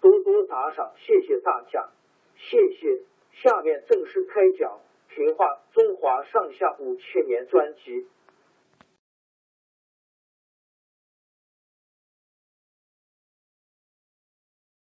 多多打赏，谢谢大家，谢谢。下面正式开讲《评话中华上下五千年》专辑。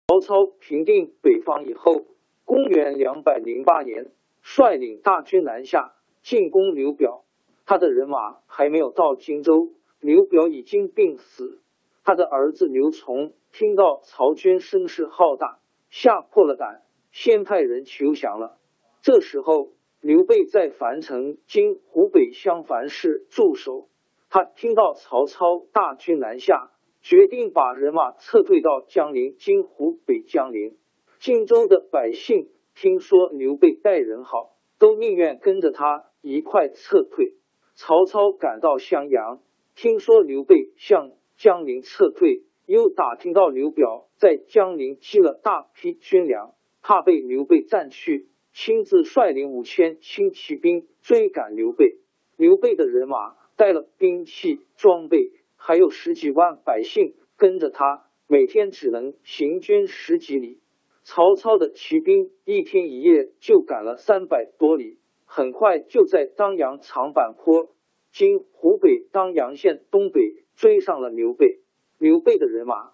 曹操平定北方以后，公元两百零八年，率领大军南下进攻刘表。他的人马还没有到荆州，刘表已经病死。他的儿子刘琮。听到曹军声势浩大，吓破了胆，先派人求降了。这时候，刘备在樊城（今湖北襄樊市）驻守。他听到曹操大军南下，决定把人马撤退到江陵（今湖北江陵）。荆州的百姓听说刘备待人好，都宁愿跟着他一块撤退。曹操赶到襄阳，听说刘备向江陵撤退。又打听到刘表在江陵积了大批军粮，怕被刘备占去，亲自率领五千轻骑兵追赶刘备。刘备的人马带了兵器装备，还有十几万百姓跟着他，每天只能行军十几里。曹操的骑兵一天一夜就赶了三百多里，很快就在当阳长坂坡（今湖北当阳县东北）追上了刘备。刘备的人马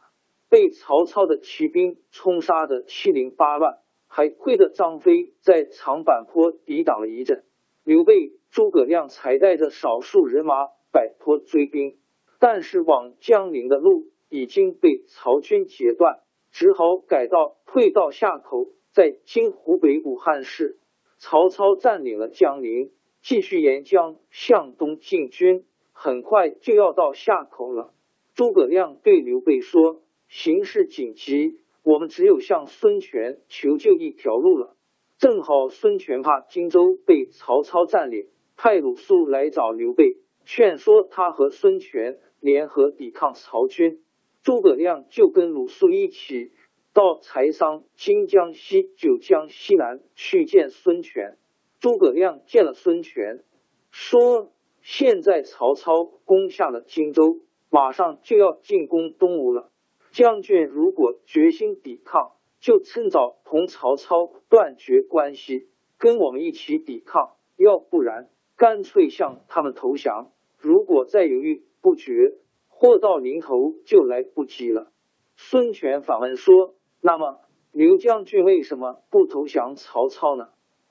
被曹操的骑兵冲杀的七零八乱，还亏得张飞在长坂坡抵挡了一阵。刘备、诸葛亮才带着少数人马摆脱追兵，但是往江陵的路已经被曹军截断，只好改道退到夏口，在今湖北武汉市。曹操占领了江陵，继续沿江向东进军，很快就要到夏口了。诸葛亮对刘备说：“形势紧急，我们只有向孙权求救一条路了。正好孙权怕荆州被曹操占领，派鲁肃来找刘备，劝说他和孙权联合抵抗曹军。诸葛亮就跟鲁肃一起到柴桑（今江西九江西南）去见孙权。诸葛亮见了孙权，说：现在曹操攻下了荆州。”马上就要进攻东吴了，将军如果决心抵抗，就趁早同曹操断绝关系，跟我们一起抵抗；要不然，干脆向他们投降。如果再犹豫不决，祸到临头就来不及了。孙权反问说：“那么，刘将军为什么不投降曹操呢？”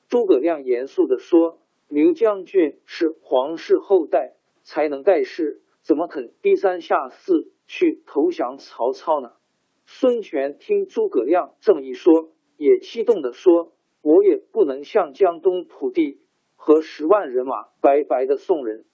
诸葛亮严肃的说：“刘将军是皇室后代，才能盖世。”怎么肯低三下四去投降曹操呢？孙权听诸葛亮这么一说，也激动的说：“我也不能向江东土地和十万人马白白的送人。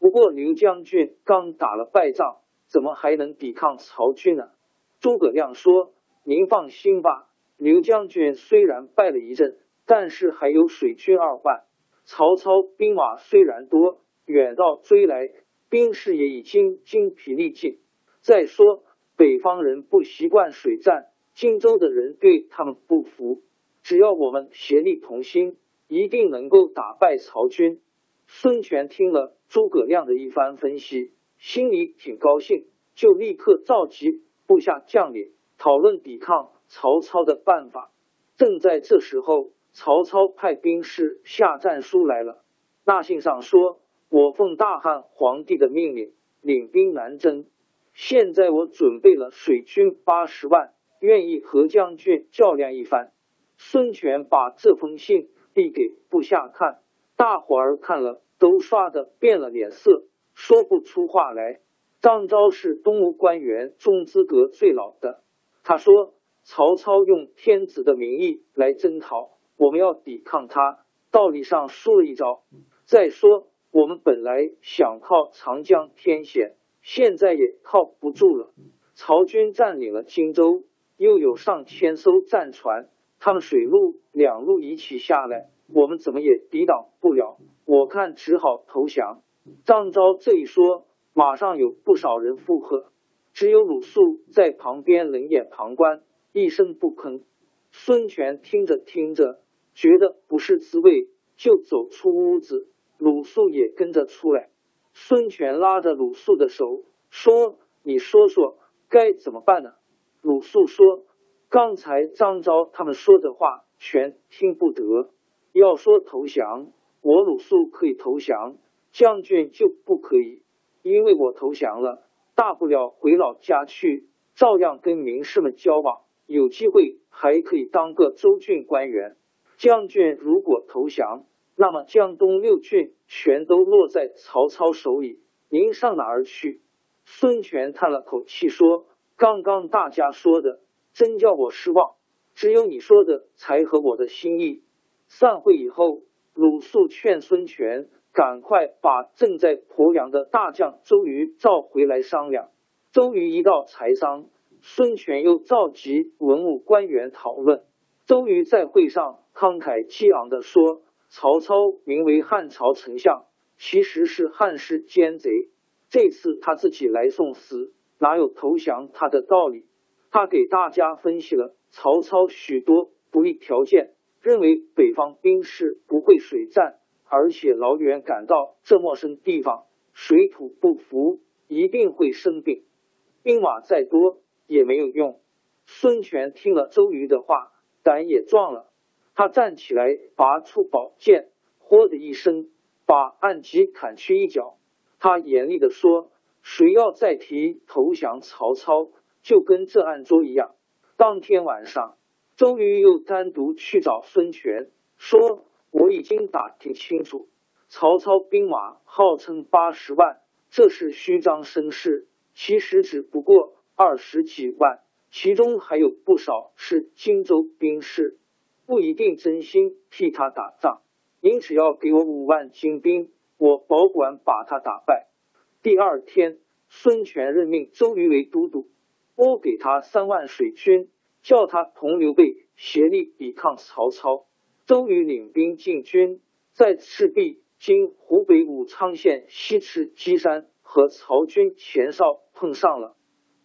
不过刘将军刚打了败仗，怎么还能抵抗曹军呢？”诸葛亮说：“您放心吧，刘将军虽然败了一阵，但是还有水军二万，曹操兵马虽然多，远道追来。”兵士也已经精疲力尽。再说，北方人不习惯水战，荆州的人对他们不服。只要我们协力同心，一定能够打败曹军。孙权听了诸葛亮的一番分析，心里挺高兴，就立刻召集部下将领讨论抵抗曹操的办法。正在这时候，曹操派兵士下战书来了。那信上说：“我奉大汉皇帝的命令，领兵南征。现在我准备了水军八十万，愿意和将军较量一番。”孙权把这封信递给部下看，大伙儿看了都刷的变了脸色，说不出话来。张昭是东吴官员中资格最老的，他说：“曹操用天子的名义来征讨，我们要抵抗他，道理上输了一招。再说，我们本来想靠长江天险，现在也靠不住了。曹军占领了荆州，又有上千艘战船。”他们水陆两路一起下来，我们怎么也抵挡不了。我看只好投降。张昭这一说，马上有不少人附和，只有鲁肃在旁边冷眼旁观，一声不吭。孙权听着听着，觉得不是滋味，就走出屋子。鲁肃也跟着出来。孙权拉着鲁肃的手说：“你说说该怎么办呢？”鲁肃说。刚才张昭他们说的话全听不得。要说投降，我鲁肃可以投降，将军就不可以，因为我投降了，大不了回老家去，照样跟名士们交往，有机会还可以当个州郡官员。将军如果投降，那么江东六郡全都落在曹操手里，您上哪儿去？孙权叹了口气说：“刚刚大家说的。”真叫我失望，只有你说的才合我的心意。散会以后，鲁肃劝孙权赶快把正在鄱阳的大将周瑜召回来商量。周瑜一到柴桑，孙权又召集文武官员讨论。周瑜在会上慷慨激昂的说：“曹操名为汉朝丞相，其实是汉室奸贼。这次他自己来送死，哪有投降他的道理？”他给大家分析了曹操许多不利条件，认为北方兵士不会水战，而且老远赶到这陌生地方，水土不服，一定会生病。兵马再多也没有用。孙权听了周瑜的话，胆也壮了。他站起来，拔出宝剑，豁的一声，把暗戟砍去一角。他严厉的说：“谁要再提投降曹操？”就跟这案桌一样。当天晚上，周瑜又单独去找孙权，说：“我已经打听清楚，曹操兵马号称八十万，这是虚张声势，其实只不过二十几万，其中还有不少是荆州兵士，不一定真心替他打仗。您只要给我五万精兵，我保管把他打败。”第二天，孙权任命周瑜为都督。拨给他三万水军，叫他同刘备协力抵抗曹操。周瑜领兵进军，在赤壁（今湖北武昌县西赤鸡山）和曹军前哨碰上了。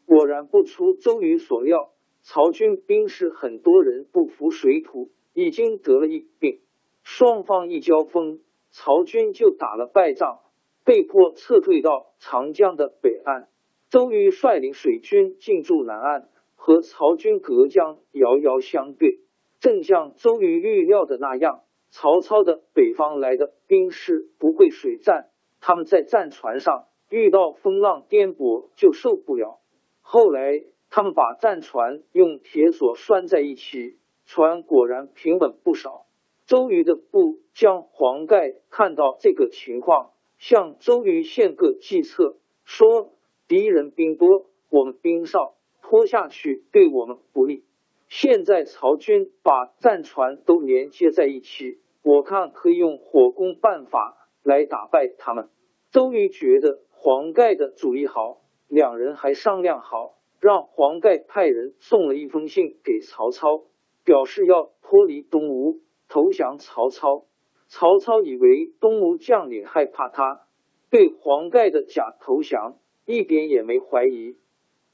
果然不出周瑜所料，曹军兵士很多人不服水土，已经得了一病。双方一交锋，曹军就打了败仗，被迫撤退到长江的北岸。周瑜率领水军进驻南岸，和曹军隔江遥遥相对。正像周瑜预料的那样，曹操的北方来的兵士不会水战，他们在战船上遇到风浪颠簸就受不了。后来他们把战船用铁索拴在一起，船果然平稳不少。周瑜的部将黄盖看到这个情况，向周瑜献个计策，说。敌人兵多，我们兵少，拖下去对我们不利。现在曹军把战船都连接在一起，我看可以用火攻办法来打败他们。周瑜觉得黄盖的主意好，两人还商量好，让黄盖派人送了一封信给曹操，表示要脱离东吴，投降曹操。曹操以为东吴将领害怕他，对黄盖的假投降。一点也没怀疑，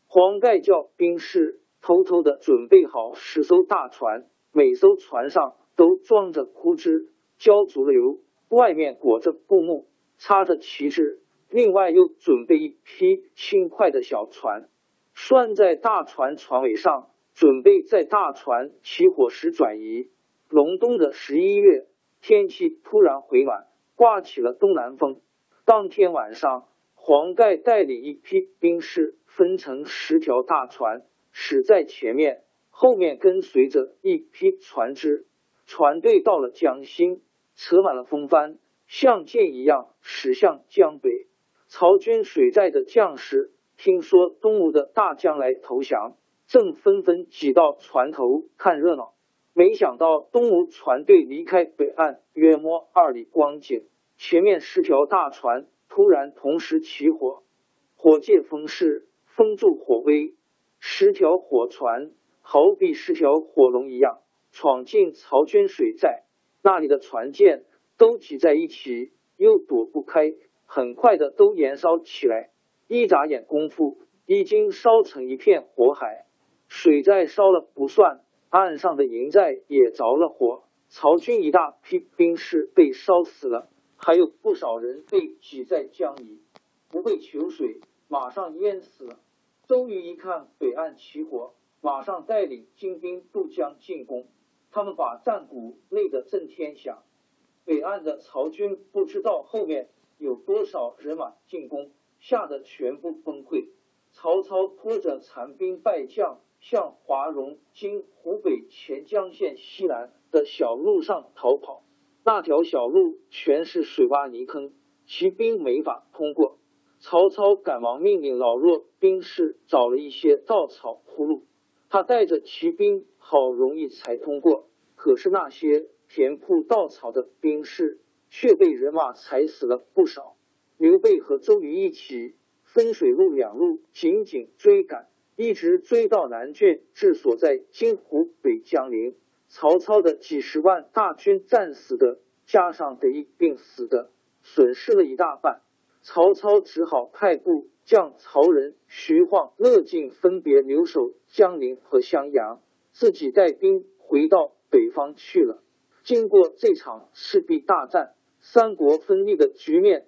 黄盖叫兵士偷偷的准备好十艘大船，每艘船上都装着枯枝，浇足了油，外面裹着布幕，插着旗帜。另外又准备一批轻快的小船，拴在大船船尾上，准备在大船起火时转移。隆冬的十一月，天气突然回暖，刮起了东南风。当天晚上，黄盖带领一批兵士，分成十条大船，驶在前面，后面跟随着一批船只。船队到了江心，扯满了风帆，像箭一样驶向江北。曹军水寨的将士听说东吴的大将来投降，正纷纷挤到船头看热闹。没想到东吴船队离开北岸约摸二里光景，前面十条大船。突然，同时起火，火借风势，风助火威，十条火船好比十条火龙一样闯进曹军水寨，那里的船舰都挤在一起，又躲不开，很快的都燃烧起来。一眨眼功夫，已经烧成一片火海。水寨烧了不算，岸上的营寨也着了火，曹军一大批兵士被烧死了。还有不少人被挤在江里，不会求水，马上淹死了。周瑜一看北岸起火，马上带领精兵渡江进攻。他们把战鼓擂得震天响。北岸的曹军不知道后面有多少人马进攻，吓得全部崩溃。曹操拖着残兵败将向华容（今湖北潜江县西南）的小路上逃跑。那条小路全是水洼泥坑，骑兵没法通过。曹操赶忙命令老弱兵士找了一些稻草铺路，他带着骑兵好容易才通过。可是那些填铺稻草的兵士却被人马踩死了不少。刘备和周瑜一起分水路两路紧紧追赶，一直追到南郡，治所在今湖北江陵。曹操的几十万大军战死的，加上得一病死的，损失了一大半。曹操只好派部将曹仁、徐晃、乐进分别留守江陵和襄阳，自己带兵回到北方去了。经过这场赤壁大战，三国分立的局面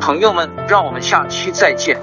朋友们，让我们下期再见。